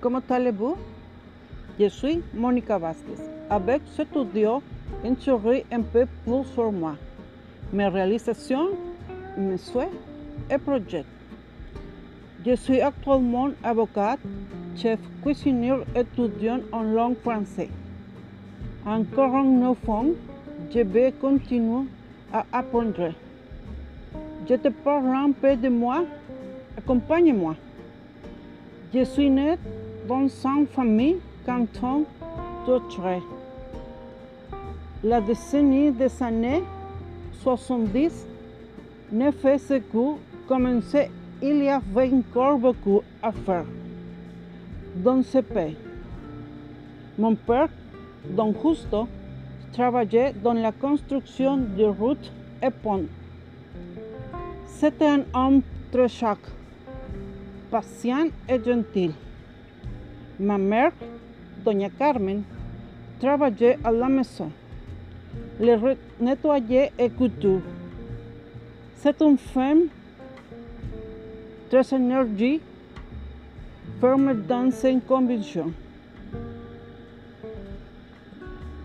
comment allez-vous Je suis Monica Vasquez. Avec ce studio, en saurai un peu plus sur moi, mes réalisations, mes souhaits et projets. Je suis actuellement avocate, chef cuisinier étudiant en langue française. Encore en neuf ans, je vais continuer à apprendre. Je te parle un peu de moi. Accompagne-moi. Je suis née dans une famille canton d'Autrey. La décennie des années 70 ne fait ce que commencer il y avait encore beaucoup à faire dans ce pays. Mon père, Don Justo, travaillait dans la construction de routes et ponts. C'était un homme très chac, patient et gentil. Ma mère, Doña Carmen, travaillait à la maison, le nettoyer et couture. C'est une femme très énergie, ferme dans ses convictions.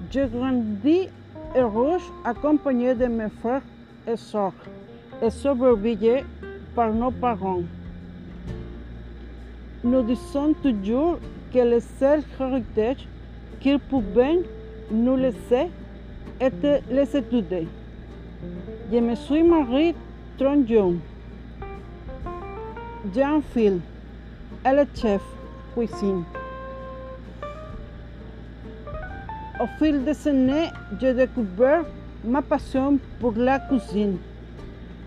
Je grandis heureuse accompagnée de mes frères et sœurs et surveillée par nos parents. Nous disons toujours que le seul héritage qu'ils pouvaient nous laisser était les études. Je me suis mariée trop jeune. J'ai un fils, elle est chef cuisine. Au fil des années, j'ai découvert ma passion pour la cuisine.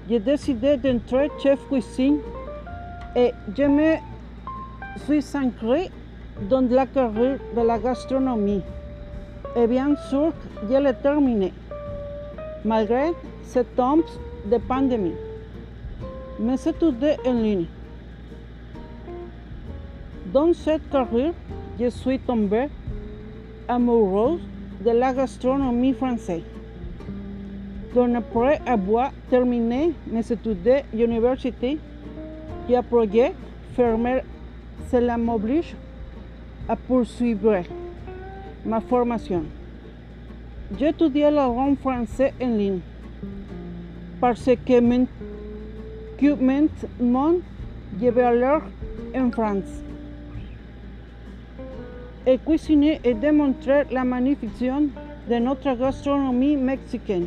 J'ai décidé d'entrer chef cuisine et je me suis ancrée dans la carrière de la gastronomie. Et bien sûr, je l'ai terminé, malgré ce temps de pandémie. Mes études en ligne. Dans cette carrière, je suis tombée amoureuse de la gastronomie française. Donc après avoir terminé mes études à l'université, j'ai projet fermer cela m'oblige à poursuivre ma formation. J'ai étudié la langue française en ligne parce que mon mon je vais alors en France et cuisiner et démontrer la magnification de notre gastronomie mexicaine.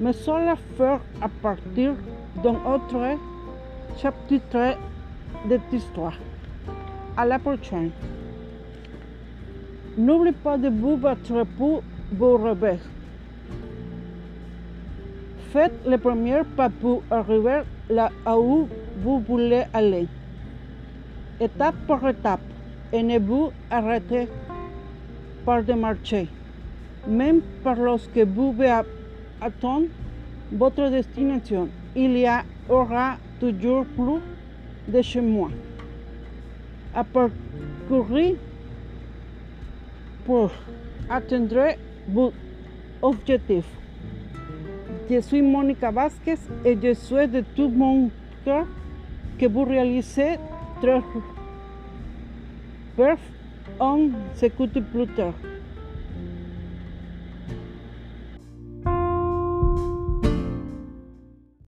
Mais cela faire à partir d'un autre chapitre de l'histoire. À la prochaine. N'oubliez pas de vous battre pour vos rêves. Faites le premier pas pour arriver là où vous voulez aller. Étape par étape et ne vous arrêtez pas de marcher, même par lorsque vous attendre votre destination. Il y aura toujours plus de chemin à parcourir pour atteindre vos objectifs. Je suis Monica Vasquez et je souhaite de tout mon cœur que vous réalisez Perth on s'écoute plus tard.